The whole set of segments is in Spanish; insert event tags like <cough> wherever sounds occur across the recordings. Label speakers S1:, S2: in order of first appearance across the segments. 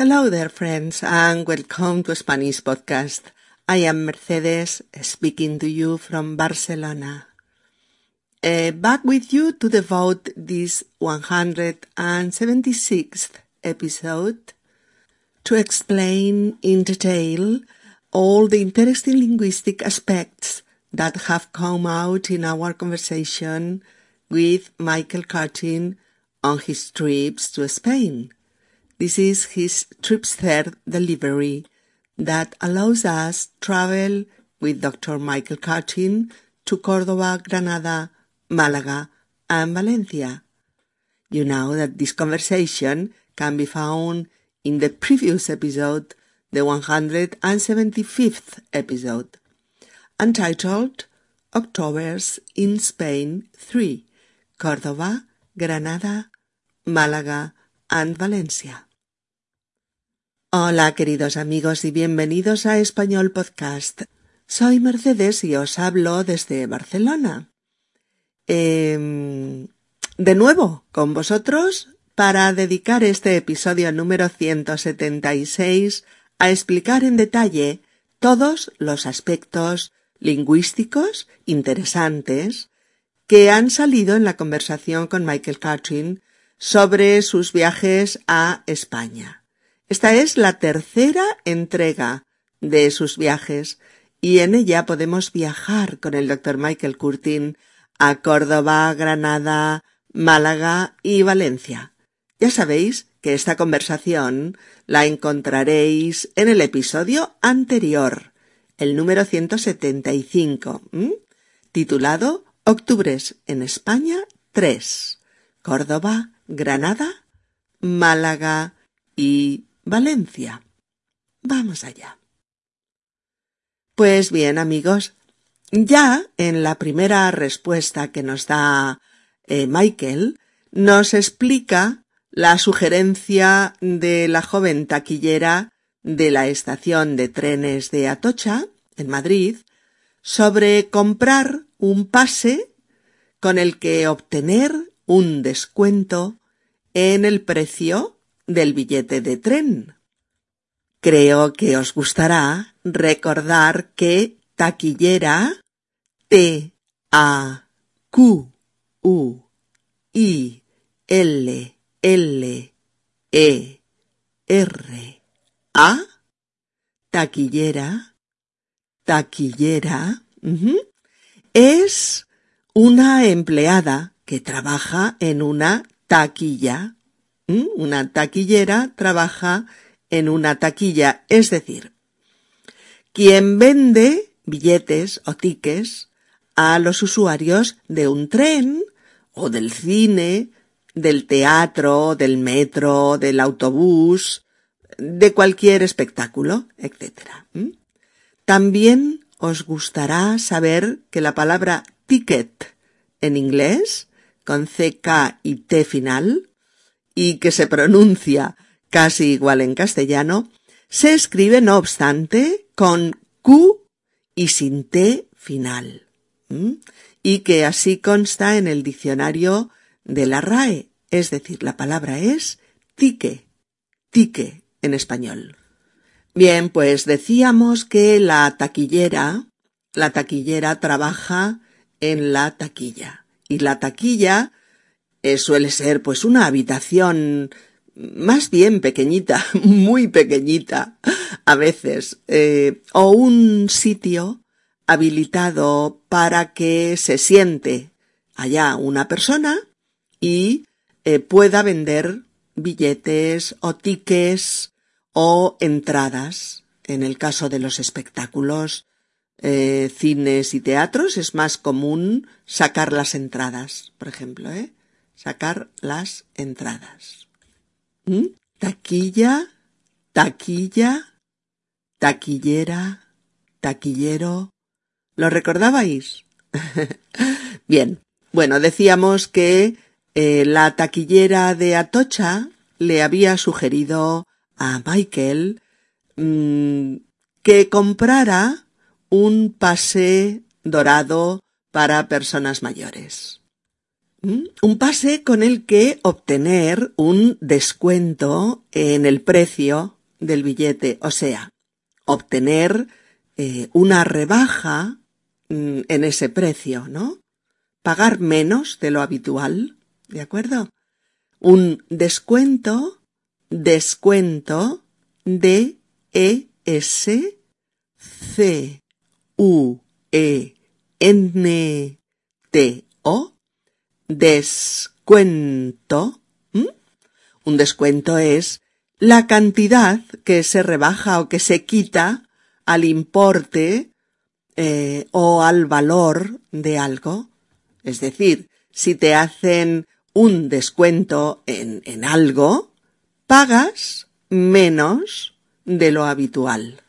S1: Hello there, friends, and welcome to Spanish Podcast. I am Mercedes, speaking to you from Barcelona. Uh, back with you to devote this 176th episode to explain in detail all the interesting linguistic aspects that have come out in our conversation with Michael Cartin on his trips to Spain. This is his trip's third delivery that allows us travel with Dr. Michael Curtin to Córdoba, Granada, Málaga, and Valencia. You know that this conversation can be found in the previous episode, the 175th episode, entitled Octobers in Spain 3, Córdoba, Granada, Málaga, and Valencia. Hola queridos amigos y bienvenidos a Español Podcast. Soy Mercedes y os hablo desde Barcelona. Eh, de nuevo con vosotros para dedicar este episodio número 176 a explicar en detalle todos los aspectos lingüísticos interesantes que han salido en la conversación con Michael Catrin sobre sus viajes a España. Esta es la tercera entrega de sus viajes y en ella podemos viajar con el doctor Michael Curtin a Córdoba, Granada, Málaga y Valencia. Ya sabéis que esta conversación la encontraréis en el episodio anterior, el número 175, titulado Octubres en España 3, Córdoba, Granada, Málaga y Valencia. Vamos allá. Pues bien, amigos, ya en la primera respuesta que nos da eh, Michael, nos explica la sugerencia de la joven taquillera de la estación de trenes de Atocha, en Madrid, sobre comprar un pase con el que obtener un descuento en el precio del billete de tren. Creo que os gustará recordar que taquillera T A Q U I L L E R A taquillera taquillera es una empleada que trabaja en una taquilla. Una taquillera trabaja en una taquilla, es decir, quien vende billetes o tickets a los usuarios de un tren o del cine, del teatro, del metro, del autobús, de cualquier espectáculo, etc. ¿Mm? También os gustará saber que la palabra ticket en inglés, con CK y T final, y que se pronuncia casi igual en castellano, se escribe no obstante con Q y sin T final, y que así consta en el diccionario de la RAE, es decir, la palabra es tique, tique en español. Bien, pues decíamos que la taquillera, la taquillera trabaja en la taquilla, y la taquilla eh, suele ser pues una habitación más bien pequeñita, <laughs> muy pequeñita a veces, eh, o un sitio habilitado para que se siente allá una persona y eh, pueda vender billetes o tickets o entradas. En el caso de los espectáculos, cines y teatros es más común sacar las entradas, por ejemplo, ¿eh? Sacar las entradas. ¿Mm? Taquilla, taquilla, taquillera, taquillero. ¿Lo recordabais? <laughs> Bien. Bueno, decíamos que eh, la taquillera de Atocha le había sugerido a Michael mm, que comprara un pase dorado para personas mayores. Un pase con el que obtener un descuento en el precio del billete, o sea, obtener eh, una rebaja mm, en ese precio, ¿no? Pagar menos de lo habitual, ¿de acuerdo? Un descuento, descuento, D, E, S, C, U, E, N, T, O, descuento. Un descuento es la cantidad que se rebaja o que se quita al importe eh, o al valor de algo. Es decir, si te hacen un descuento en, en algo, pagas menos de lo habitual.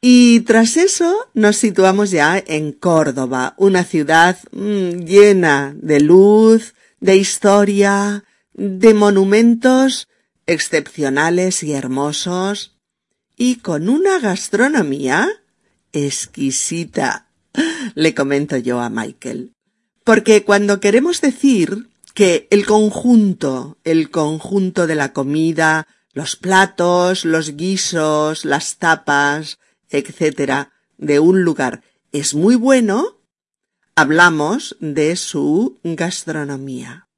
S1: Y tras eso nos situamos ya en Córdoba, una ciudad mm, llena de luz, de historia, de monumentos excepcionales y hermosos, y con una gastronomía exquisita, le comento yo a Michael. Porque cuando queremos decir que el conjunto, el conjunto de la comida, los platos, los guisos, las tapas, etcétera, de un lugar es muy bueno, hablamos de su gastronomía.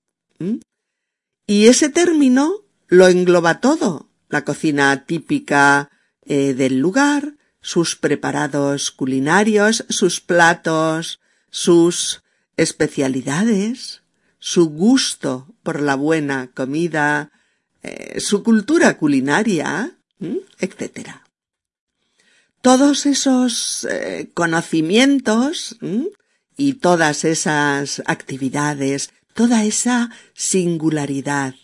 S1: Y ese término lo engloba todo, la cocina típica eh, del lugar, sus preparados culinarios, sus platos, sus especialidades, su gusto por la buena comida, eh, su cultura culinaria, etcétera todos esos eh, conocimientos y todas esas actividades, toda esa singularidad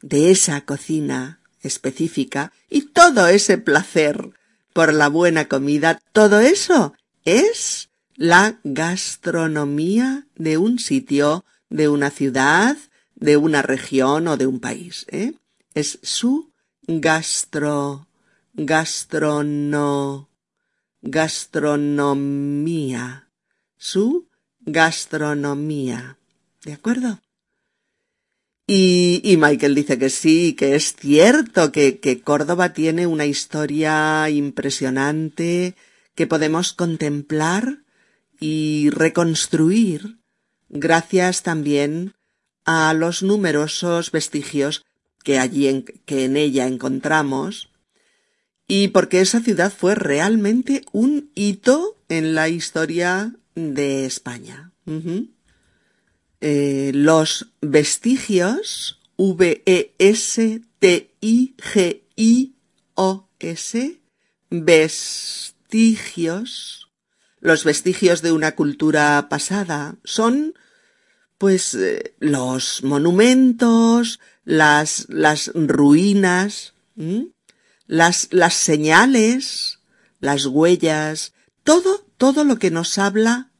S1: de esa cocina específica y todo ese placer por la buena comida, todo eso es la gastronomía de un sitio, de una ciudad, de una región o de un país. ¿eh? Es su gastro, gastrono, gastronomía, su gastronomía. ¿De acuerdo? Y, Michael dice que sí, que es cierto que, que Córdoba tiene una historia impresionante que podemos contemplar y reconstruir gracias también a los numerosos vestigios que allí en, que en ella encontramos y porque esa ciudad fue realmente un hito en la historia de España. Eh, los vestigios, V-E-S-T-I-G-I-O-S, vestigios, los vestigios de una cultura pasada, son pues eh, los monumentos, las, las ruinas, las, las señales, las huellas, todo, todo lo que nos habla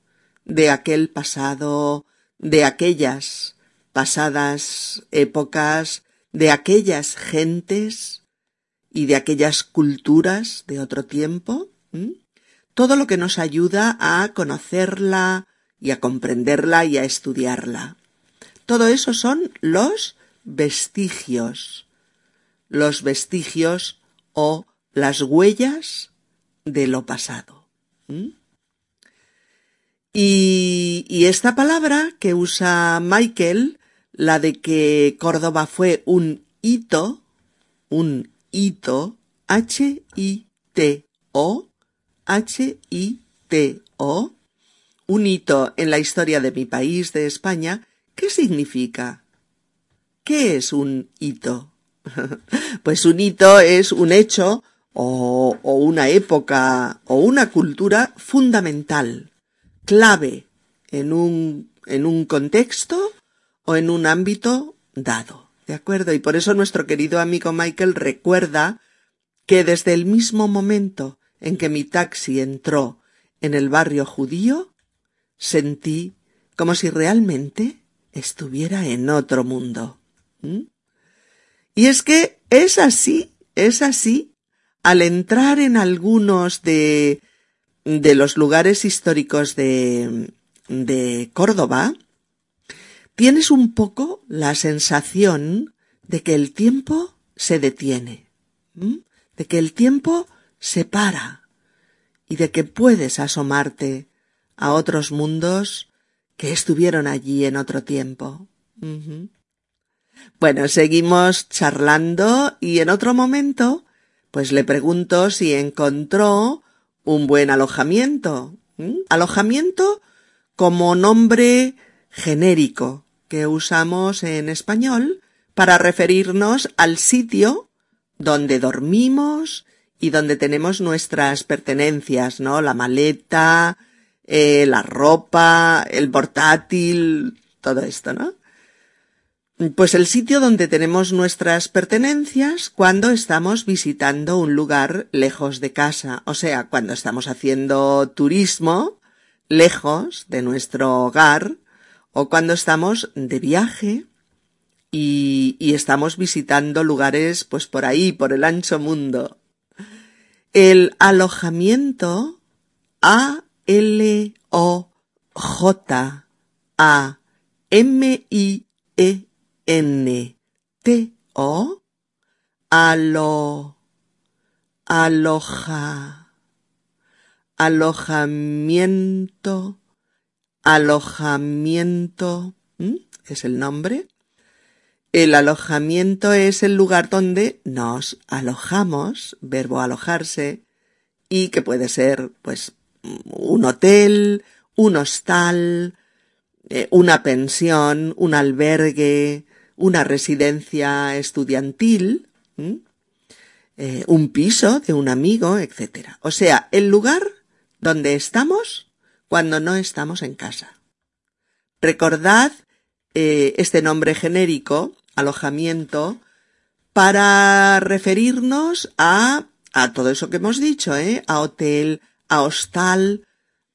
S1: de aquel pasado, de aquellas pasadas épocas, de aquellas gentes y de aquellas culturas de otro tiempo, todo lo que nos ayuda a conocerla y a comprenderla y a estudiarla. Todo eso son los vestigios, los vestigios o las huellas de lo pasado. Y, esta palabra que usa Michael, la de que Córdoba fue un hito, un hito, H-I-T-O, H-I-T-O, un hito en la historia de mi país, de España, ¿qué significa? ¿Qué es un hito? <laughs> pues un hito es un hecho o, una época o una cultura fundamental, clave en un, en un contexto o en un ámbito dado. ¿De acuerdo? Y por eso nuestro querido amigo Michael recuerda que desde el mismo momento en que mi taxi entró en el barrio judío, sentí como si realmente estuviera en otro mundo. Y es que es así, es así. Al entrar en algunos de, de los lugares históricos de, de Córdoba, tienes un poco la sensación de que el tiempo se detiene, de que el tiempo se para y de que puedes asomarte a otros mundos que estuvieron allí en otro tiempo. Bueno, seguimos charlando y en otro momento, pues le pregunto si encontró un buen alojamiento. Alojamiento como nombre genérico que usamos en español para referirnos al sitio donde dormimos y donde tenemos nuestras pertenencias, ¿no? La maleta, eh, la ropa, el portátil, todo esto, ¿no? Pues el sitio donde tenemos nuestras pertenencias cuando estamos visitando un lugar lejos de casa, o sea, cuando estamos haciendo turismo lejos de nuestro hogar o cuando estamos de viaje y, estamos visitando lugares pues por ahí, por el ancho mundo. El alojamiento A L O J A M I E N T O alo aloja alojamiento alojamiento es el nombre. El alojamiento es el lugar donde nos alojamos verbo alojarse y que puede ser pues un hotel un hostal eh, una pensión un albergue una residencia estudiantil, eh, un piso de un amigo, etc. O sea, el lugar donde estamos cuando no estamos en casa. Recordad eh, este nombre genérico, alojamiento, para referirnos a, todo eso que hemos dicho, ¿eh? a hotel, a hostal,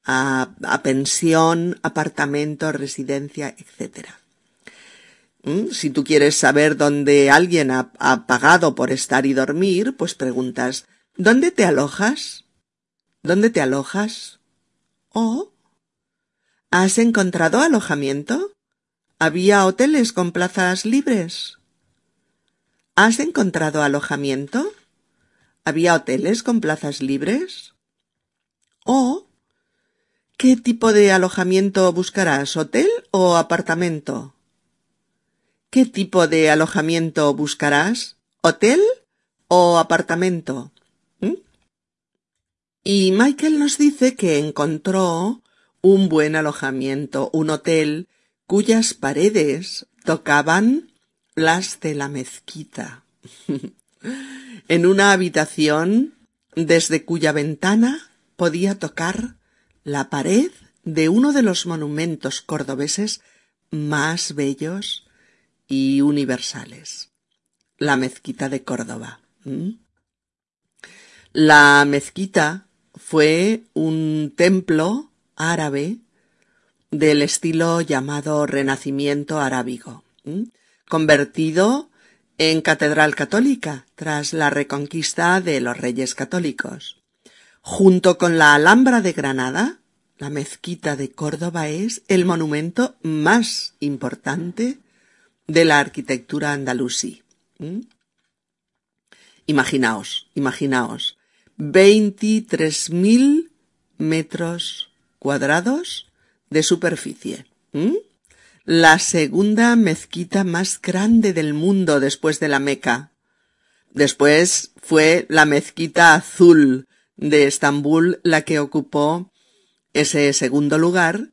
S1: a, a pensión, apartamento, residencia, etcétera. ¿Mm? Si tú quieres saber dónde alguien ha, pagado por estar y dormir, pues preguntas, ¿dónde te alojas? ¿Dónde te alojas? ¿O? ¿Has encontrado alojamiento? ¿Había hoteles con plazas libres? ¿Has encontrado alojamiento? ¿Había hoteles con plazas libres? ¿O? ¿Qué tipo de alojamiento buscarás? ¿Hotel o apartamento? ¿Qué tipo de alojamiento buscarás? ¿Hotel o apartamento? ¿Mm? Y Michael nos dice que encontró un buen alojamiento, un hotel cuyas paredes tocaban las de la mezquita. <laughs> en una habitación desde cuya ventana podía tocar la pared de uno de los monumentos cordobeses más bellos y universales. La mezquita de Córdoba. La mezquita fue un templo árabe del estilo llamado Renacimiento arábigo, convertido en catedral católica tras la reconquista de los reyes católicos. Junto con la Alhambra de Granada, la mezquita de Córdoba es el monumento más importante de la arquitectura andalusí. Imaginaos, imaginaos, 23.000 metros cuadrados de superficie. La segunda mezquita más grande del mundo después de la Meca. Después fue la mezquita azul de Estambul la que ocupó ese segundo lugar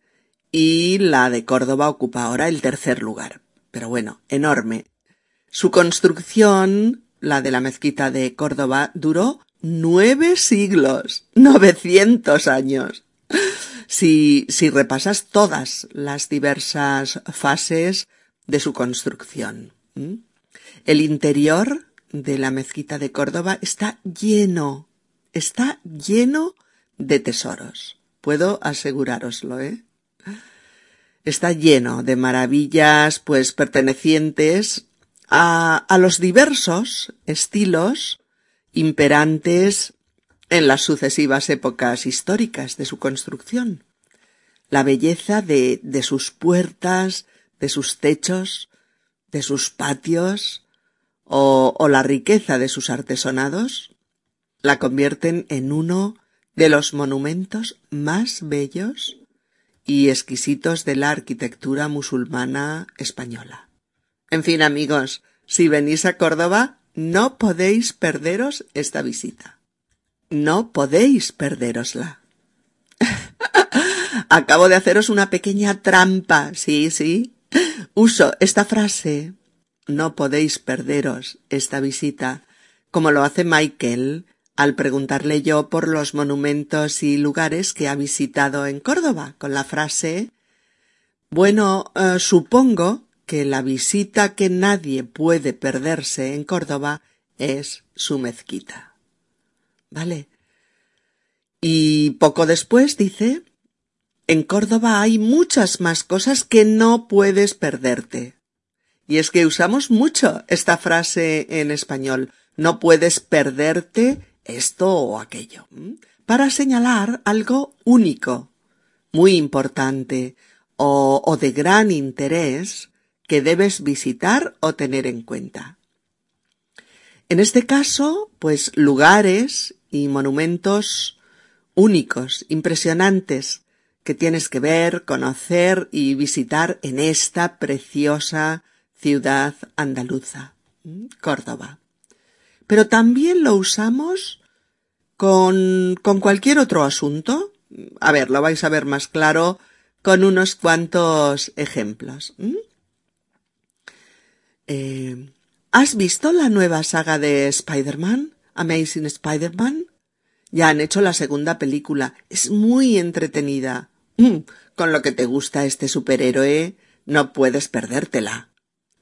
S1: y la de Córdoba ocupa ahora el tercer lugar pero bueno, enorme. Su construcción, la de la mezquita de Córdoba, duró nueve siglos, novecientos años. Si, si repasas todas las diversas fases de su construcción. El interior de la mezquita de Córdoba está lleno, está lleno de tesoros. Puedo asegurároslo, ¿eh? Está lleno de maravillas pues pertenecientes a, a los diversos estilos imperantes en las sucesivas épocas históricas de su construcción. La belleza de, de sus puertas, de sus techos, de sus patios o, o la riqueza de sus artesonados, la convierten en uno de los monumentos más bellos y exquisitos de la arquitectura musulmana española. En fin, amigos, si venís a Córdoba, no podéis perderos esta visita. No podéis perderosla. <laughs> Acabo de haceros una pequeña trampa, sí, sí. Uso esta frase. No podéis perderos esta visita, como lo hace Michael al preguntarle yo por los monumentos y lugares que ha visitado en Córdoba, con la frase Bueno, eh, supongo que la visita que nadie puede perderse en Córdoba es su mezquita. ¿Vale? Y poco después dice en Córdoba hay muchas más cosas que no puedes perderte. Y es que usamos mucho esta frase en español. No puedes perderte esto o aquello. Para señalar algo único, muy importante o, de gran interés que debes visitar o tener en cuenta. En este caso, pues lugares y monumentos únicos, impresionantes, que tienes que ver, conocer y visitar en esta preciosa ciudad andaluza, Córdoba. Pero también lo usamos con, con cualquier otro asunto. A ver, lo vais a ver más claro con unos cuantos ejemplos. Eh, ¿Has visto la nueva saga de Spider-Man? Amazing Spider-Man. Ya han hecho la segunda película. Es muy entretenida. Mm, con lo que te gusta este superhéroe, no puedes perdértela.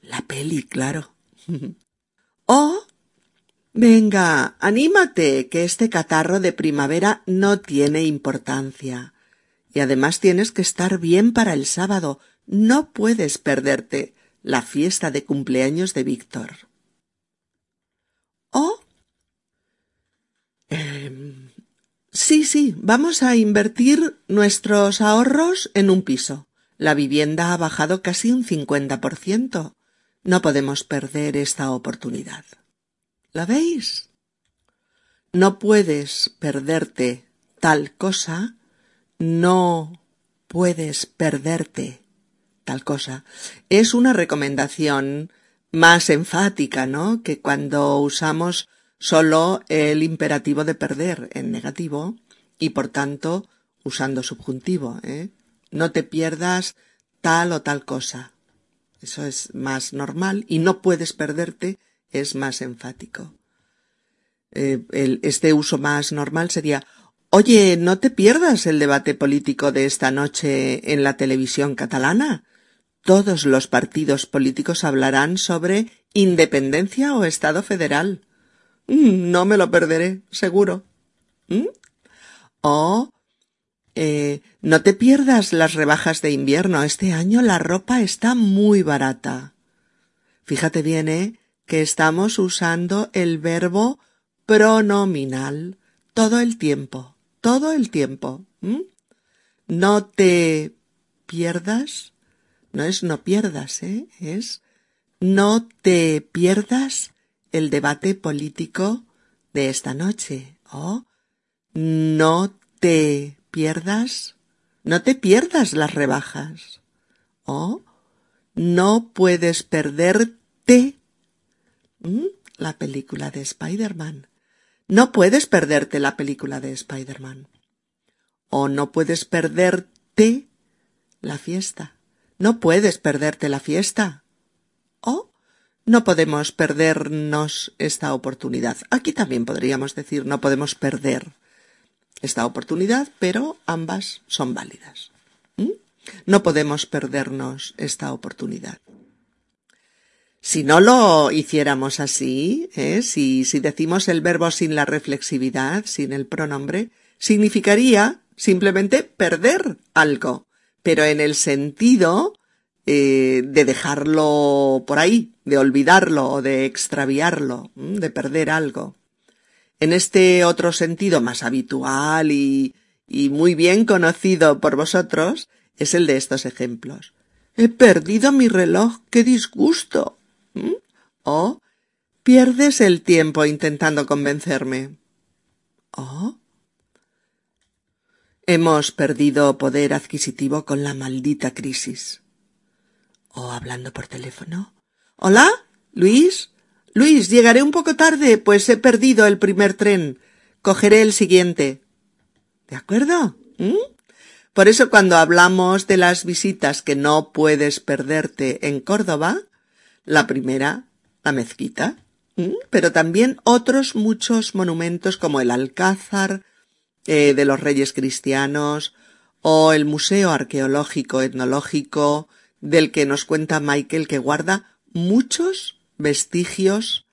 S1: La peli, claro. <laughs> oh. Venga, anímate, que este catarro de primavera no tiene importancia. Y además tienes que estar bien para el sábado. No puedes perderte la fiesta de cumpleaños de Víctor. Oh. Sí, sí, vamos a invertir nuestros ahorros en un piso. La vivienda ha bajado casi un cincuenta por ciento. No podemos perder esta oportunidad. ¿La veis? No puedes perderte tal cosa, no puedes perderte tal cosa. Es una recomendación más enfática, ¿no? Que cuando usamos solo el imperativo de perder en negativo y por tanto usando subjuntivo. ¿eh? No te pierdas tal o tal cosa. Eso es más normal y no puedes perderte es más enfático. Eh, este uso más normal sería Oye, no te pierdas el debate político de esta noche en la televisión catalana. Todos los partidos políticos hablarán sobre independencia o Estado federal. Mm, no me lo perderé, seguro. ¿Mm? Oh, eh, no te pierdas las rebajas de invierno. Este año la ropa está muy barata. Fíjate bien, ¿eh? Que estamos usando el verbo pronominal todo el tiempo, todo el tiempo. No te pierdas. No es no pierdas, ¿eh? Es no te pierdas el debate político de esta noche. Oh, no te pierdas, no te pierdas las rebajas. Oh, no puedes perderte ¿Mm? la película de Spider-Man. No puedes perderte la película de Spider-Man. O no puedes perderte la fiesta. No puedes perderte la fiesta. O no podemos perdernos esta oportunidad. Aquí también podríamos decir no podemos perder esta oportunidad, pero ambas son válidas. ¿Mm? No podemos perdernos esta oportunidad. Si no lo hiciéramos así, ¿eh? si, si decimos el verbo sin la reflexividad, sin el pronombre, significaría simplemente perder algo, pero en el sentido eh, de dejarlo por ahí, de olvidarlo o de extraviarlo, de perder algo. En este otro sentido más habitual y, y muy bien conocido por vosotros es el de estos ejemplos. He perdido mi reloj, qué disgusto. ¿Mm? O pierdes el tiempo intentando convencerme. O hemos perdido poder adquisitivo con la maldita crisis. O hablando por teléfono. Hola, Luis. Luis, llegaré un poco tarde, pues he perdido el primer tren. Cogeré el siguiente. ¿De acuerdo? ¿Mm? Por eso cuando hablamos de las visitas que no puedes perderte en Córdoba, la primera, la mezquita, pero también otros muchos monumentos como el Alcázar eh, de los Reyes Cristianos o el Museo Arqueológico Etnológico del que nos cuenta Michael que guarda muchos vestigios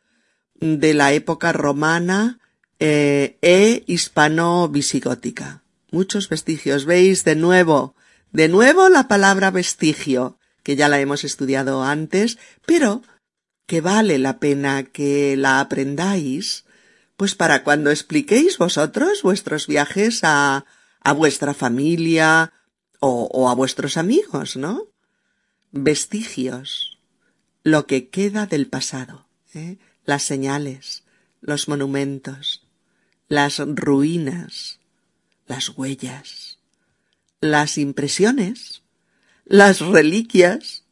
S1: de la época romana eh, e hispano-visigótica. Muchos vestigios. Veis de nuevo, de nuevo la palabra vestigio, que ya la hemos estudiado antes, pero que vale la pena que la aprendáis, pues para cuando expliquéis vosotros vuestros viajes a, a vuestra familia o, o a vuestros amigos, ¿no? Vestigios, lo que queda del pasado, ¿eh? las señales, los monumentos, las ruinas, las huellas, las impresiones, las reliquias,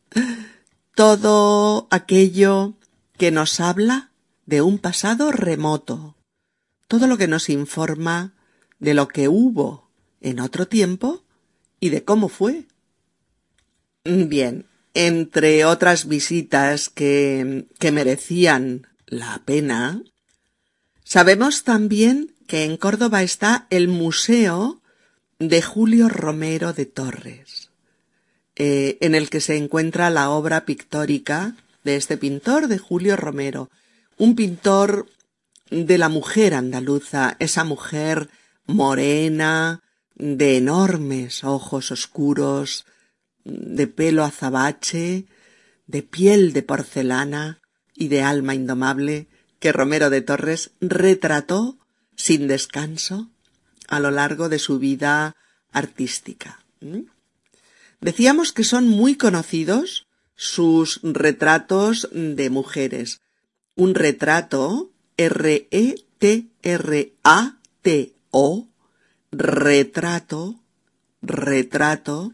S1: todo aquello que nos habla de un pasado remoto, todo lo que nos informa de lo que hubo en otro tiempo y de cómo fue. Bien, entre otras visitas que, que merecían la pena, sabemos también que en Córdoba está el Museo de Julio Romero de Torres, eh, en el que se encuentra la obra pictórica de este pintor, de Julio Romero, un pintor de la mujer andaluza, esa mujer morena, de enormes ojos oscuros, de pelo azabache, de piel de porcelana y de alma indomable, que Romero de Torres retrató sin descanso a lo largo de su vida artística. Decíamos que son muy conocidos sus retratos de mujeres. Un retrato, R-E-T-R-A-T-O, retrato, retrato,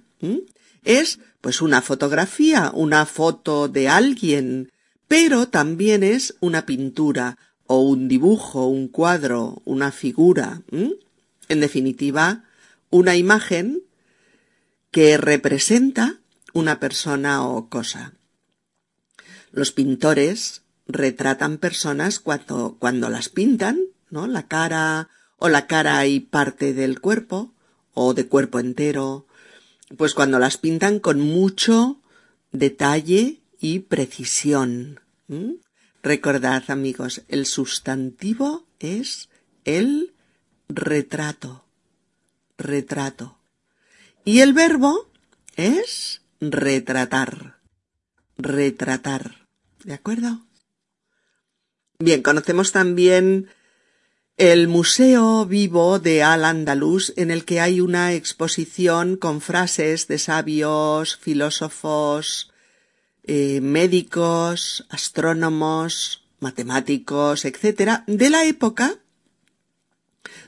S1: es pues una fotografía, una foto de alguien, pero también es una pintura, o un dibujo, un cuadro, una figura, en definitiva, una imagen que representa una persona o cosa. Los pintores retratan personas cuando, cuando las pintan, ¿no? La cara o la cara y parte del cuerpo o de cuerpo entero, pues cuando las pintan con mucho detalle y precisión. Recordad, amigos, el sustantivo es el retrato. Retrato. Y el verbo es retratar. Retratar. ¿De acuerdo? Bien, conocemos también el Museo Vivo de Al Andalus, en el que hay una exposición con frases de sabios, filósofos, eh, médicos, astrónomos, matemáticos, etcétera, de la época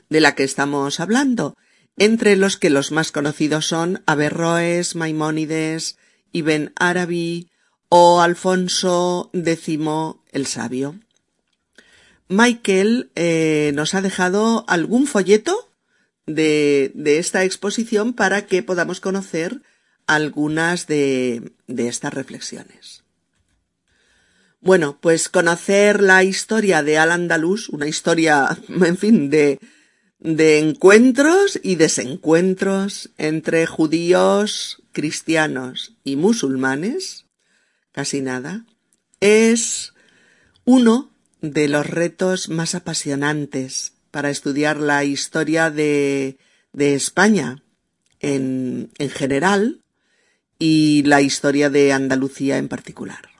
S1: de la que estamos hablando, entre los que los más conocidos son Averroes, Maimónides, Ibn Arabi o Alfonso X el Sabio. Michael eh, nos ha dejado algún folleto de, esta exposición para que podamos conocer algunas de, de estas reflexiones. Bueno, pues conocer la historia de Al-Andalus, una historia, <laughs> en fin, de, de encuentros y desencuentros entre judíos, cristianos y musulmanes, casi nada, es uno de los retos más apasionantes para estudiar la historia de, España en, en general y la historia de Andalucía en particular.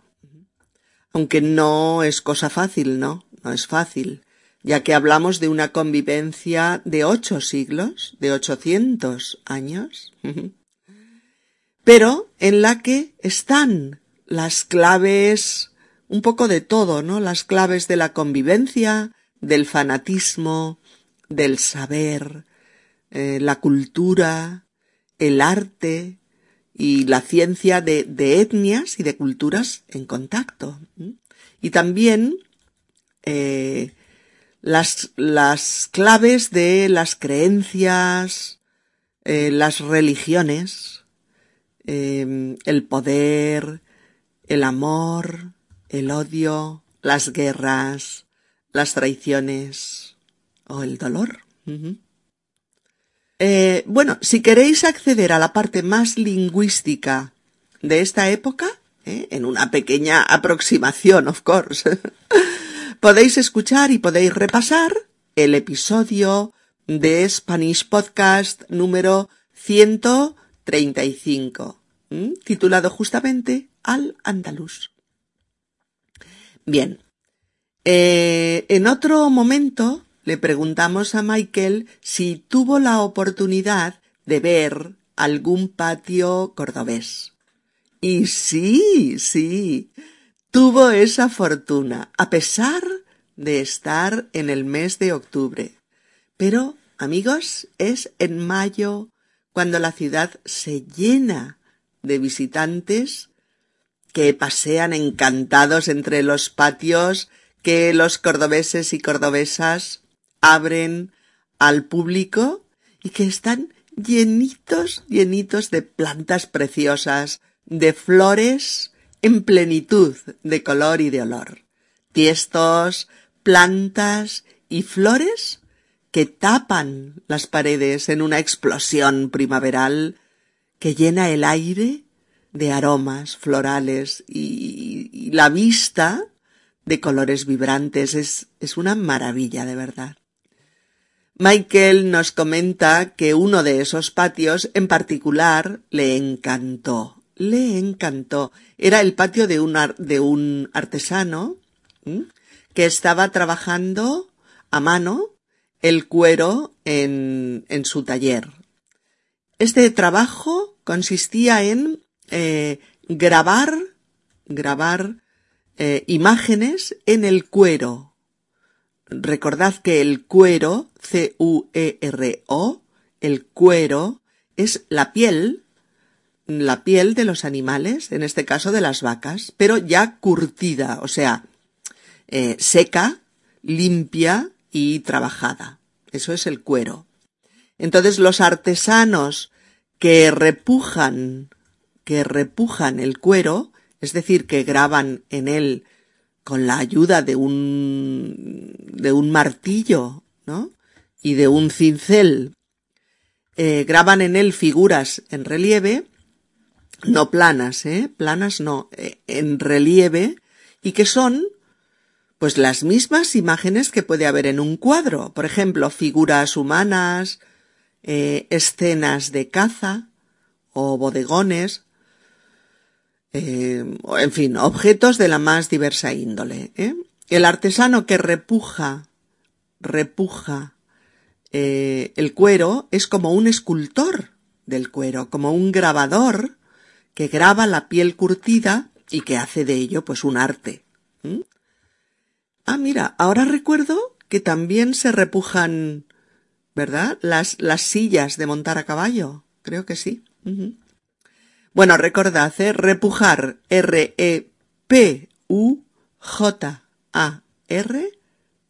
S1: Aunque no es cosa fácil, ¿no? No es fácil, ya que hablamos de una convivencia de ocho siglos, de ochocientos años. <laughs> pero en la que están las claves un poco de todo, ¿no? Las claves de la convivencia, del fanatismo, del saber, eh, la cultura, el arte y la ciencia de, etnias y de culturas en contacto. Y también eh, las, las claves de las creencias, eh, las religiones, eh, el poder, el amor, el odio, las guerras, las traiciones o el dolor. Eh, bueno, si queréis acceder a la parte más lingüística de esta época, en una pequeña aproximación, of course, <laughs> podéis escuchar y podéis repasar el episodio de Spanish Podcast número 135, titulado justamente Al Andaluz. Bien, eh, en otro momento le preguntamos a Michael si tuvo la oportunidad de ver algún patio cordobés. Y sí, sí, tuvo esa fortuna, a pesar de estar en el mes de octubre. Pero, amigos, es en mayo cuando la ciudad se llena de visitantes que pasean encantados entre los patios que los cordobeses y cordobesas abren al público y que están llenitos, llenitos de plantas preciosas, de flores en plenitud de color y de olor. Tiestos, plantas y flores que tapan las paredes en una explosión primaveral que llena el aire de aromas florales y, la vista de colores vibrantes. Es, es una maravilla de verdad. Michael nos comenta que uno de esos patios en particular le encantó le encantó. Era el patio de un, de un artesano que estaba trabajando a mano el cuero en, en su taller. Este trabajo consistía en eh, grabar, grabar eh, imágenes en el cuero. Recordad que el cuero, C-U-E-R-O, el cuero, es la piel la piel de los animales, en este caso de las vacas, pero ya curtida, o sea, eh, seca, limpia y trabajada. Eso es el cuero. Entonces los artesanos que repujan, que repujan el cuero, es decir, que graban en él con la ayuda de un, de un martillo, ¿no? Y de un cincel, eh, graban en él figuras en relieve, no planas, ¿eh? Planas no, eh, en relieve y que son pues las mismas imágenes que puede haber en un cuadro. Por ejemplo, figuras humanas, eh, escenas de caza o bodegones, eh, en fin, objetos de la más diversa índole. ¿eh? El artesano que repuja, repuja el cuero es como un escultor del cuero, como un grabador que graba la piel curtida y que hace de ello pues un arte. ¿Mm? Ah, mira, ahora recuerdo que también se repujan, ¿verdad? Las, las sillas de montar a caballo. Creo que sí. Bueno, recordad, ¿eh? repujar, R-E-P-U-J-A-R,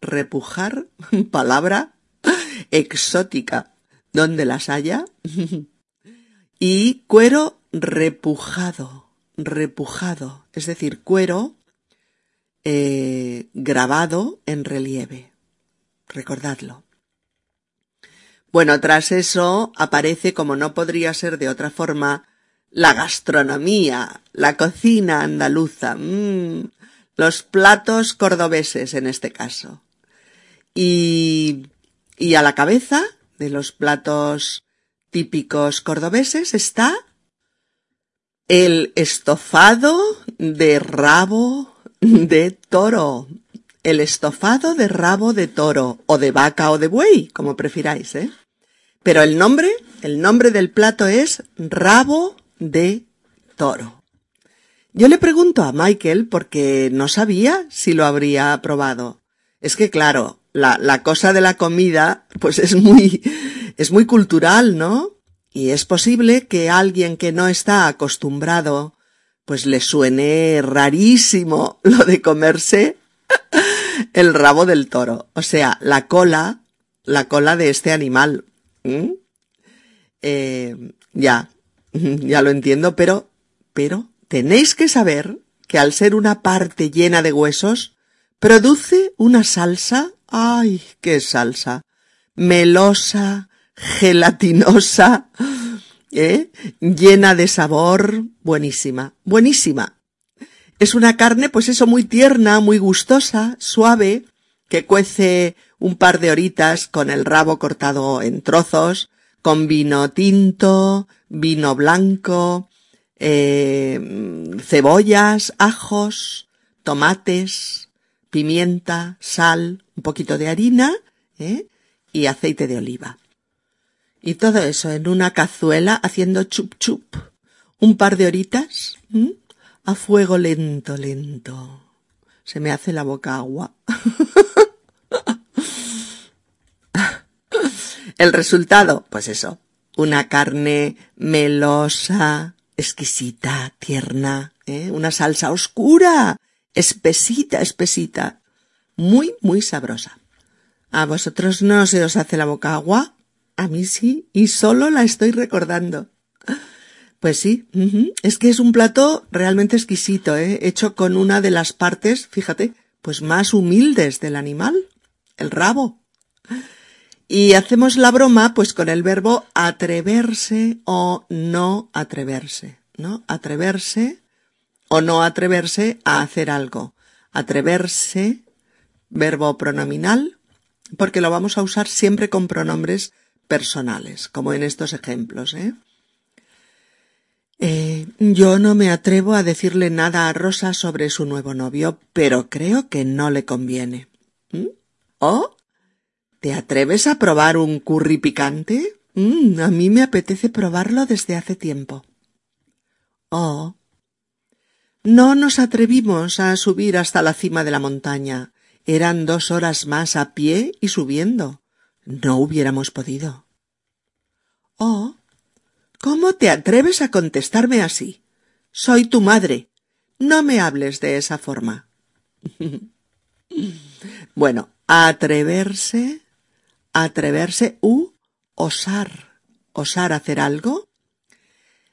S1: repujar, <laughs> palabra exótica, donde las haya. <laughs> y cuero repujado, repujado, es decir, cuero eh, grabado en relieve. Recordadlo. Bueno, tras eso aparece, como no podría ser de otra forma, la gastronomía, la cocina andaluza, mmm, los platos cordobeses en este caso. Y, y a la cabeza de los platos típicos cordobeses está el estofado de rabo de toro. El estofado de rabo de toro, o de vaca o de buey, como prefiráis, ¿eh? Pero el nombre, el nombre del plato es rabo de toro. Yo le pregunto a Michael porque no sabía si lo habría probado. Es que claro, la, la cosa de la comida, pues es muy, es muy cultural, ¿no? Y es posible que alguien que no está acostumbrado, pues le suene rarísimo <laughs> lo de comerse <laughs> el rabo del toro. O sea, la cola, la cola de este animal. Eh, ya, <laughs> ya lo entiendo, pero, pero tenéis que saber que al ser una parte llena de huesos, produce una salsa, ay, qué salsa, melosa, gelatinosa, ¿eh? llena de sabor, buenísima, buenísima. Es una carne, pues eso, muy tierna, muy gustosa, suave, que cuece un par de horitas con el rabo cortado en trozos, con vino tinto, vino blanco, eh, cebollas, ajos, tomates, pimienta, sal, un poquito de harina ¿eh? y aceite de oliva. Y todo eso en una cazuela haciendo chup chup. Un par de horitas a fuego lento, lento. Se me hace la boca agua. <laughs> El resultado, pues eso, una carne melosa, exquisita, tierna, ¿eh? una salsa oscura, espesita, espesita, muy, muy sabrosa. ¿A vosotros no se os hace la boca agua? A mí sí, y solo la estoy recordando. Pues sí, es que es un plato realmente exquisito, ¿eh? hecho con una de las partes, fíjate, pues más humildes del animal, el rabo. Y hacemos la broma pues con el verbo atreverse o no atreverse, ¿no? Atreverse o no atreverse a hacer algo. Atreverse, verbo pronominal, porque lo vamos a usar siempre con pronombres personales, como en estos ejemplos, ¿eh? Eh, yo no me atrevo a decirle nada a Rosa sobre su nuevo novio, pero creo que no le conviene. ¿Oh? ¿Te atreves a probar un curry picante? Mm, a mí me apetece probarlo desde hace tiempo. Oh. No nos atrevimos a subir hasta la cima de la montaña. Eran dos horas más a pie y subiendo. No hubiéramos podido. Oh. ¿Cómo te atreves a contestarme así? Soy tu madre. No me hables de esa forma. <laughs> bueno, atreverse, atreverse u osar. Osar hacer algo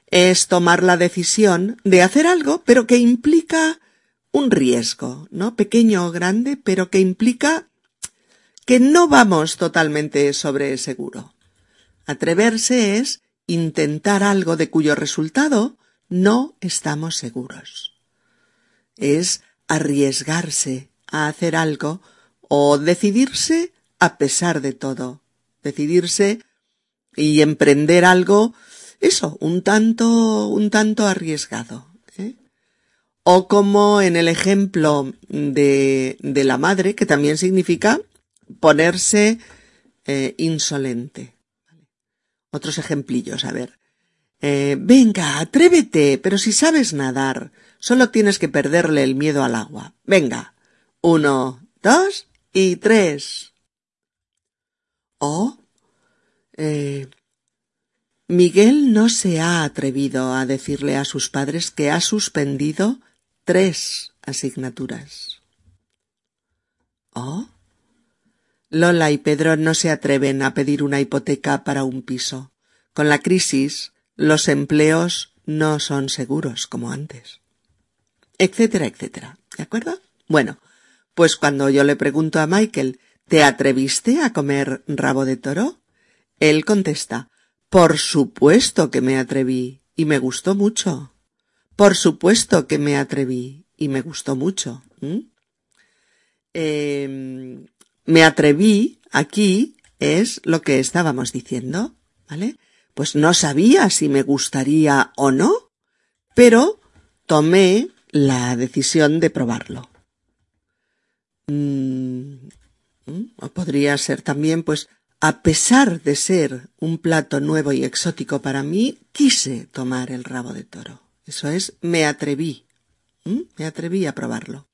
S1: es tomar la decisión de hacer algo, pero que implica un riesgo, ¿no? Pequeño o grande, pero que implica que no vamos totalmente sobre seguro. Atreverse es intentar algo de cuyo resultado no estamos seguros. Es arriesgarse a hacer algo o decidirse a pesar de todo. Decidirse y emprender algo, eso, un tanto, un tanto arriesgado. ¿eh? O como en el ejemplo de, la madre, que también significa ponerse eh, insolente. Otros ejemplillos, a ver. Eh, venga, atrévete, pero si sabes nadar, solo tienes que perderle el miedo al agua. Venga. Uno, dos y tres. Oh. Miguel no se ha atrevido a decirle a sus padres que ha suspendido tres asignaturas. Oh. Lola y Pedro no se atreven a pedir una hipoteca para un piso. Con la crisis, los empleos no son seguros como antes. Etcétera, etcétera. ¿De acuerdo? Bueno, pues cuando yo le pregunto a Michael, ¿te atreviste a comer rabo de toro? Él contesta, por supuesto que me atreví y me gustó mucho. Por supuesto que me atreví y me gustó mucho. Eh, me atreví aquí es lo que estábamos diciendo, ¿vale? Pues no sabía si me gustaría o no, pero tomé la decisión de probarlo. Mm, o podría ser también, pues, a pesar de ser un plato nuevo y exótico para mí, quise tomar el rabo de toro. Eso es, me atreví. Me atreví a probarlo.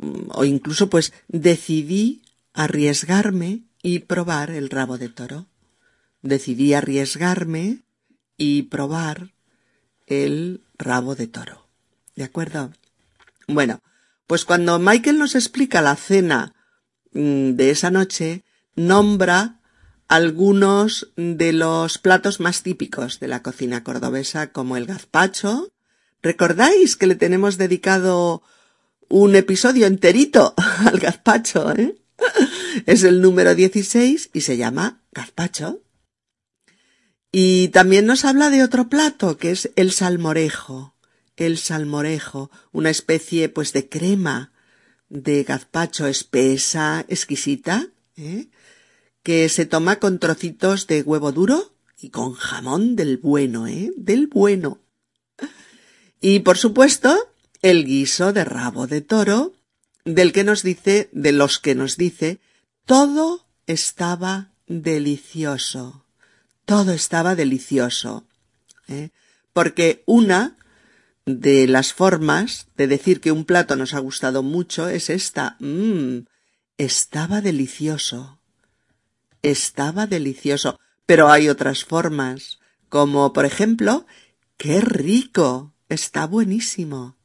S1: Mm, o incluso pues decidí arriesgarme y probar el rabo de toro. Decidí arriesgarme y probar el rabo de toro. ¿De acuerdo? Bueno, pues cuando Michael nos explica la cena mm, de esa noche, nombra algunos de los platos más típicos de la cocina cordobesa, como el gazpacho. ¿Recordáis que le tenemos dedicado un episodio enterito <laughs> al gazpacho, eh? <laughs> Es el número 16 y se llama gazpacho. Y también nos habla de otro plato, que es el salmorejo. El salmorejo, una especie pues de crema de gazpacho espesa, exquisita, ¿eh? que se toma con trocitos de huevo duro y con jamón del bueno, ¿eh? Del bueno. Y por supuesto, el guiso de rabo de toro, del que nos dice, de los que nos dice, todo estaba delicioso. Todo estaba delicioso. ¿eh? Porque una de las formas de decir que un plato nos ha gustado mucho es esta. Mmm, estaba delicioso estaba delicioso. Pero hay otras formas, como por ejemplo, qué rico, está buenísimo.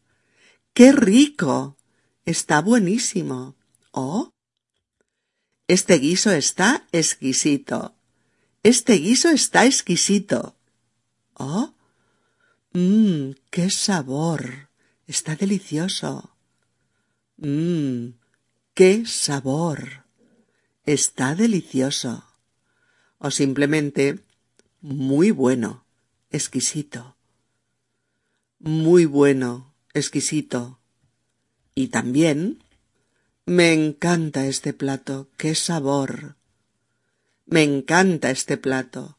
S1: Qué rico, está buenísimo. O este guiso está exquisito. Este guiso está exquisito. Oh, mmm, qué sabor. Está delicioso. Mmm, qué sabor. Está delicioso. O simplemente muy bueno, exquisito. Muy bueno, exquisito. Y también me encanta este plato, qué sabor. Me encanta este plato,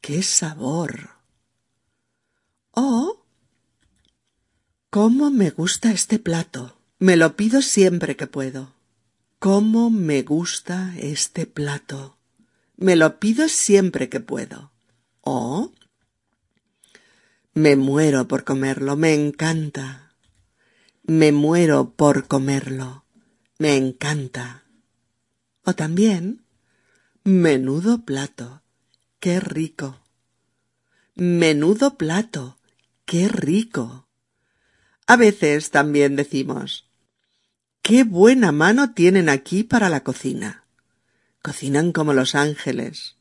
S1: qué sabor. Oh, cómo me gusta este plato. Me lo pido siempre que puedo. ¿Cómo me gusta este plato? Me lo pido siempre que puedo. ¿Oh? Me muero por comerlo, me encanta. Me muero por comerlo, me encanta. O también, menudo plato, qué rico. Menudo plato, qué rico. A veces también decimos, Qué buena mano tienen aquí para la cocina. Cocinan como los ángeles.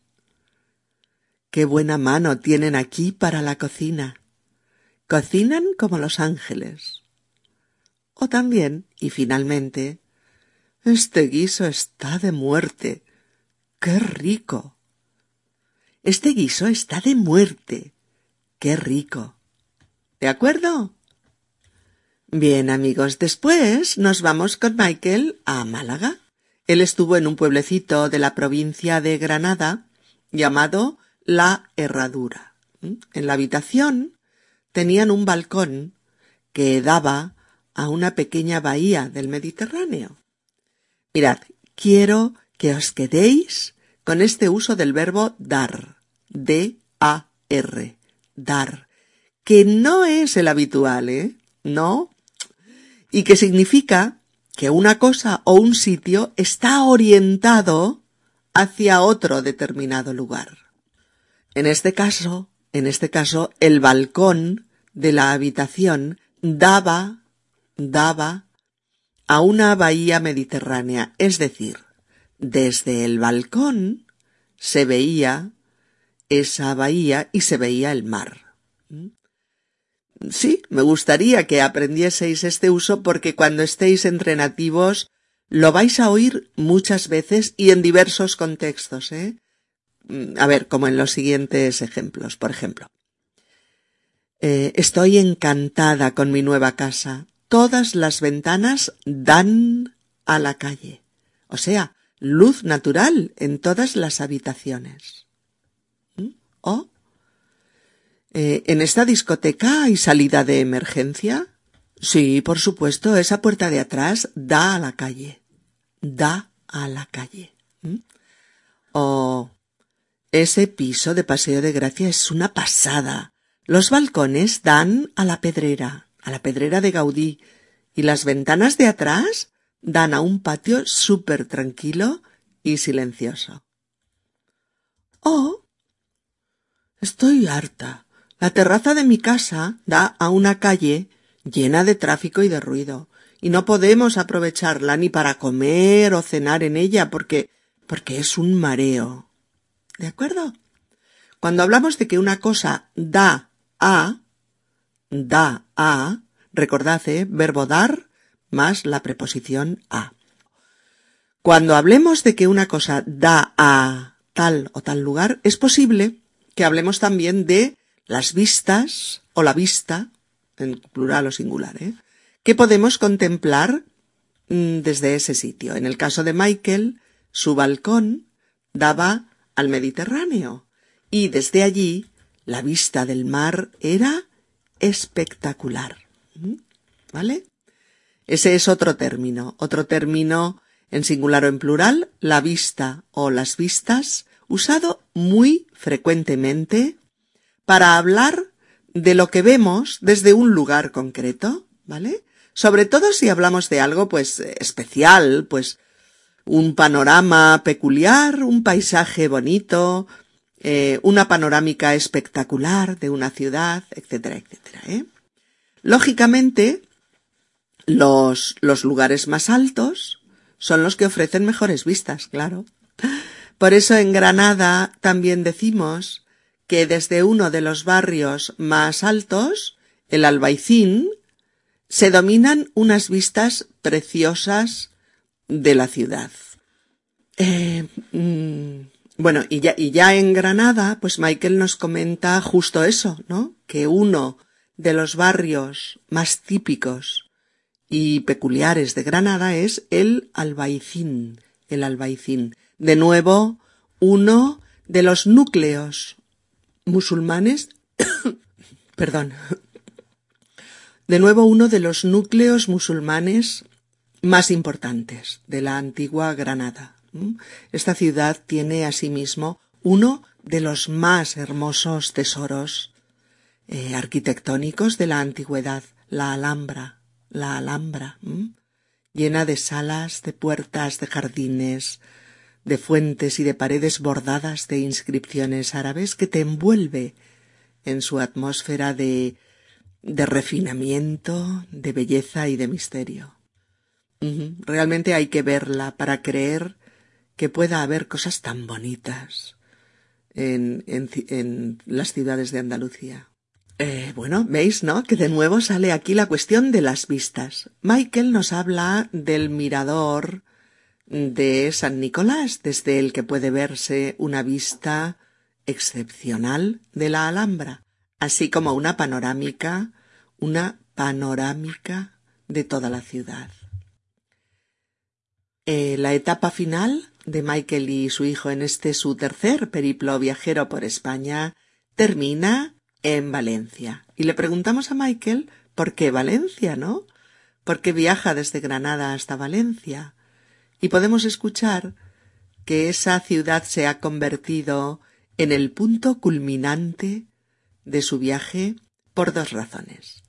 S1: Qué buena mano tienen aquí para la cocina. Cocinan como los ángeles. O también, y finalmente, este guiso está de muerte. ¡Qué rico! Este guiso está de muerte. ¡Qué rico! ¿De acuerdo? Bien, amigos, después nos vamos con Michael a Málaga. Él estuvo en un pueblecito de la provincia de Granada llamado La Herradura. En la habitación tenían un balcón que daba a una pequeña bahía del Mediterráneo. Mirad, quiero que os quedéis con este uso del verbo dar, D-A-R, dar, que no es el habitual, ¿eh? No, y que significa que una cosa o un sitio está orientado hacia otro determinado lugar. En este caso, en este caso, el balcón de la habitación daba, daba a una bahía mediterránea, es decir, desde el balcón se veía esa bahía y se veía el mar. Sí, me gustaría que aprendieseis este uso porque cuando estéis entre nativos lo vais a oír muchas veces y en diversos contextos, ¿eh? Mm, a ver, como en los siguientes ejemplos. Por ejemplo, eh, estoy encantada con mi nueva casa. Todas las ventanas dan a la calle. O sea, luz natural en todas las habitaciones. ¿Mm? O eh, ¿En esta discoteca hay salida de emergencia? Sí, por supuesto, esa puerta de atrás da a la calle. Da a la calle. Oh, ese piso de Paseo de Gracia es una pasada. Los balcones dan a la pedrera, a la pedrera de Gaudí, y las ventanas de atrás dan a un patio súper tranquilo y silencioso. Oh, estoy harta. La terraza de mi casa da a una calle llena de tráfico y de ruido, y no podemos aprovecharla ni para comer o cenar en ella porque porque es un mareo. ¿De acuerdo? Cuando hablamos de que una cosa da a, da a, recordad, ¿eh? verbo dar más la preposición a. Cuando hablemos de que una cosa da a tal o tal lugar, es posible que hablemos también de las vistas o la vista, en plural o singular, ¿eh? que podemos contemplar mm, desde ese sitio. En el caso de Michael, su balcón daba al Mediterráneo y desde allí la vista del mar era espectacular. ¿Mm? ¿Vale? Ese es otro término, otro término en singular o en plural, la vista o las vistas, usado muy frecuentemente para hablar de lo que vemos desde un lugar concreto, ¿vale? Sobre todo si hablamos de algo, pues, especial, pues, un panorama peculiar, un paisaje bonito, eh, una panorámica espectacular de una ciudad, etcétera, etcétera. ¿eh? Lógicamente, los, los lugares más altos son los que ofrecen mejores vistas, claro. Por eso en Granada también decimos que desde uno de los barrios más altos, el Albaicín, se dominan unas vistas preciosas de la ciudad. Eh, mm, bueno, y ya, y ya en Granada, pues Michael nos comenta justo eso, ¿no? Que uno de los barrios más típicos y peculiares de Granada es el Albaicín, el Albaicín. De nuevo, uno de los núcleos musulmanes, <coughs> perdón, de nuevo uno de los núcleos musulmanes más importantes de la antigua Granada. Esta ciudad tiene asimismo uno de los más hermosos tesoros eh, arquitectónicos de la antigüedad, la Alhambra, la Alhambra, llena de salas, de puertas, de jardines, de fuentes y de paredes bordadas de inscripciones árabes que te envuelve en su atmósfera de, de refinamiento, de belleza y de misterio. Realmente hay que verla para creer que pueda haber cosas tan bonitas en, en, las ciudades de Andalucía. Eh, bueno, veis, ¿no? Que de nuevo sale aquí la cuestión de las vistas. Michael nos habla del mirador de San Nicolás, desde el que puede verse una vista excepcional de la Alhambra, así como una panorámica, una panorámica de toda la ciudad. Eh, la etapa final de Michael y su hijo en este su tercer periplo viajero por España termina en Valencia. Y le preguntamos a Michael por qué Valencia, ¿no? ¿Por qué viaja desde Granada hasta Valencia? Y podemos escuchar que esa ciudad se ha convertido en el punto culminante de su viaje por dos razones.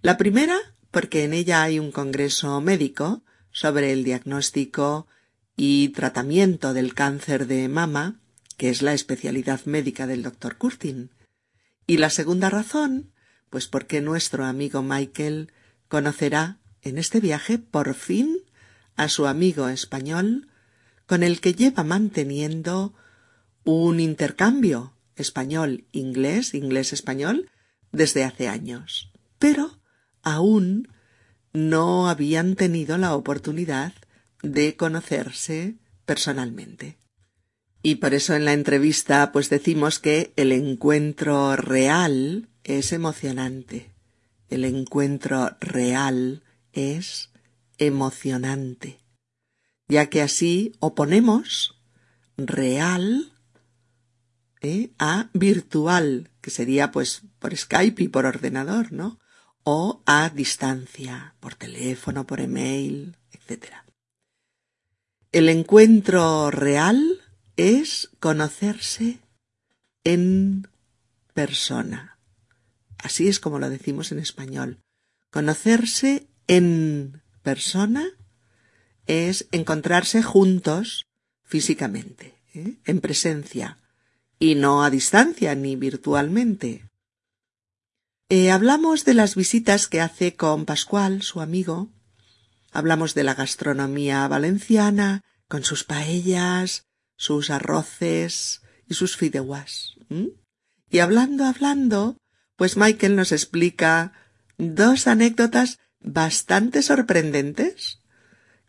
S1: La primera, porque en ella hay un congreso médico sobre el diagnóstico y tratamiento del cáncer de mama, que es la especialidad médica del doctor Curtin. Y la segunda razón, pues porque nuestro amigo Michael conocerá en este viaje por fin a su amigo español con el que lleva manteniendo un intercambio español-inglés, inglés-español, desde hace años. Pero aún no habían tenido la oportunidad de conocerse personalmente. Y por eso en la entrevista pues decimos que el encuentro real es emocionante. El encuentro real es emocionante, ya que así oponemos real ¿eh? a virtual, que sería pues por Skype y por ordenador, ¿no? o a distancia, por teléfono, por email, etc. El encuentro real es conocerse en persona. Así es como lo decimos en español. Conocerse en persona es encontrarse juntos físicamente, ¿eh? en presencia, y no a distancia ni virtualmente. Eh, hablamos de las visitas que hace con Pascual, su amigo. Hablamos de la gastronomía valenciana, con sus paellas, sus arroces y sus fideuás. Y hablando, hablando, pues Michael nos explica dos anécdotas bastante sorprendentes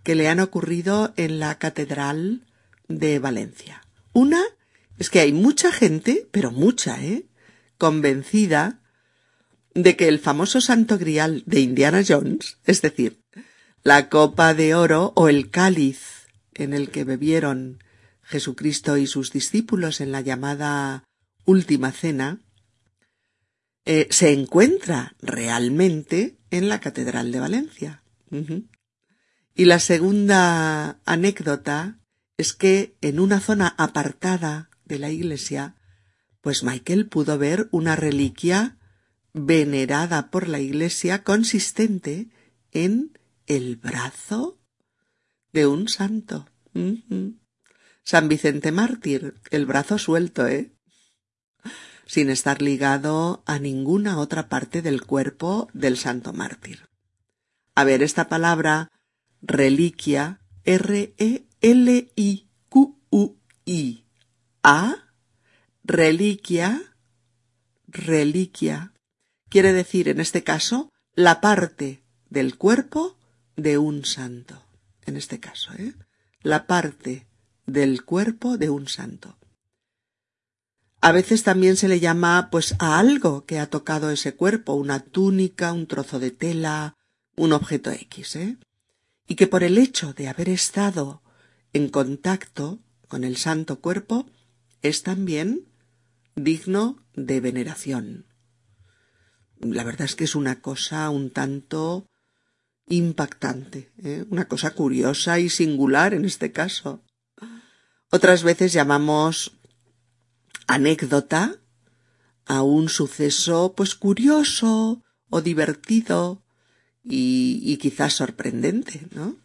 S1: que le han ocurrido en la Catedral de Valencia. Una es que hay mucha gente, pero mucha, ¿eh? convencida de que el famoso santo grial de Indiana Jones, es decir, la copa de oro o el cáliz en el que bebieron Jesucristo y sus discípulos en la llamada Última Cena, eh, se encuentra realmente en la Catedral de Valencia. Y la segunda anécdota es que en una zona apartada de la iglesia, pues Michael pudo ver una reliquia venerada por la iglesia consistente en el brazo de un santo. San Vicente Mártir, el brazo suelto, ¿eh? sin estar ligado a ninguna otra parte del cuerpo del santo mártir. A ver, esta palabra reliquia, R-E-L-I-Q-U-I-A, reliquia, reliquia, quiere decir en este caso la parte del cuerpo de un santo. En este caso, ¿eh? La parte del cuerpo de un santo. A veces también se le llama pues a algo que ha tocado ese cuerpo, una túnica, un trozo de tela, un objeto X, ¿eh? Y que por el hecho de haber estado en contacto con el santo cuerpo es también digno de veneración. La verdad es que es una cosa un tanto impactante, ¿eh? una cosa curiosa y singular en este caso. Otras veces llamamos anécdota a un suceso pues curioso o divertido y, quizás sorprendente, ¿no?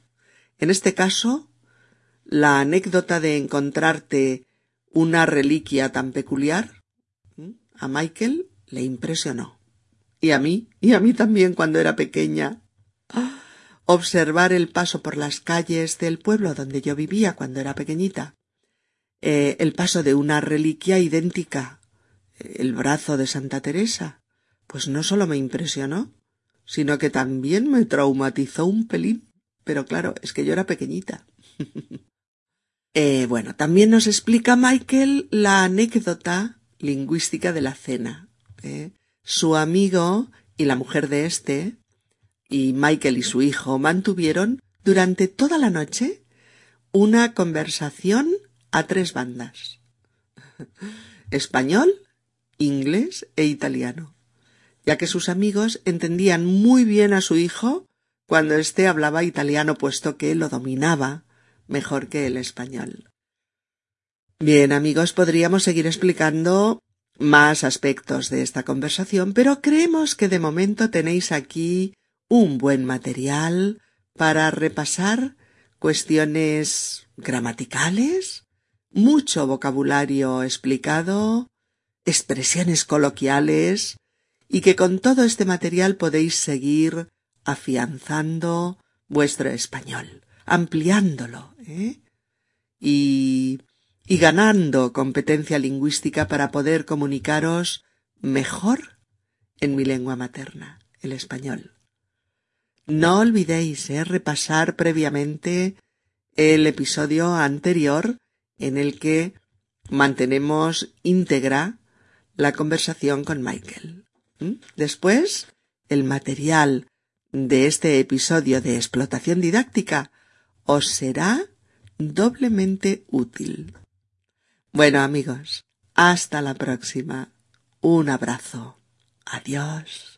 S1: En este caso, la anécdota de encontrarte una reliquia tan peculiar a Michael le impresionó. Y a mí, y a mí también cuando era pequeña. Observar el paso por las calles del pueblo donde yo vivía cuando era pequeñita eh, el paso de una reliquia idéntica, el brazo de Santa Teresa, pues no solo me impresionó, sino que también me traumatizó un pelín. Pero claro, es que yo era pequeñita. <laughs> eh, bueno, también nos explica Michael la anécdota lingüística de la cena. ¿eh? Su amigo y la mujer de éste, y Michael y su hijo mantuvieron durante toda la noche una conversación a tres bandas. Español, inglés e italiano, ya que sus amigos entendían muy bien a su hijo cuando éste hablaba italiano, puesto que lo dominaba mejor que el español. Bien, amigos, podríamos seguir explicando más aspectos de esta conversación, pero creemos que de momento tenéis aquí un buen material para repasar cuestiones gramaticales, mucho vocabulario explicado, expresiones coloquiales, y que con todo este material podéis seguir afianzando vuestro español, ampliándolo, ¿eh? y, y ganando competencia lingüística para poder comunicaros mejor en mi lengua materna, el español. No olvidéis ¿eh? repasar previamente el episodio anterior en el que mantenemos íntegra la conversación con Michael. Después, el material de este episodio de explotación didáctica os será doblemente útil. Bueno amigos, hasta la próxima. Un abrazo. Adiós.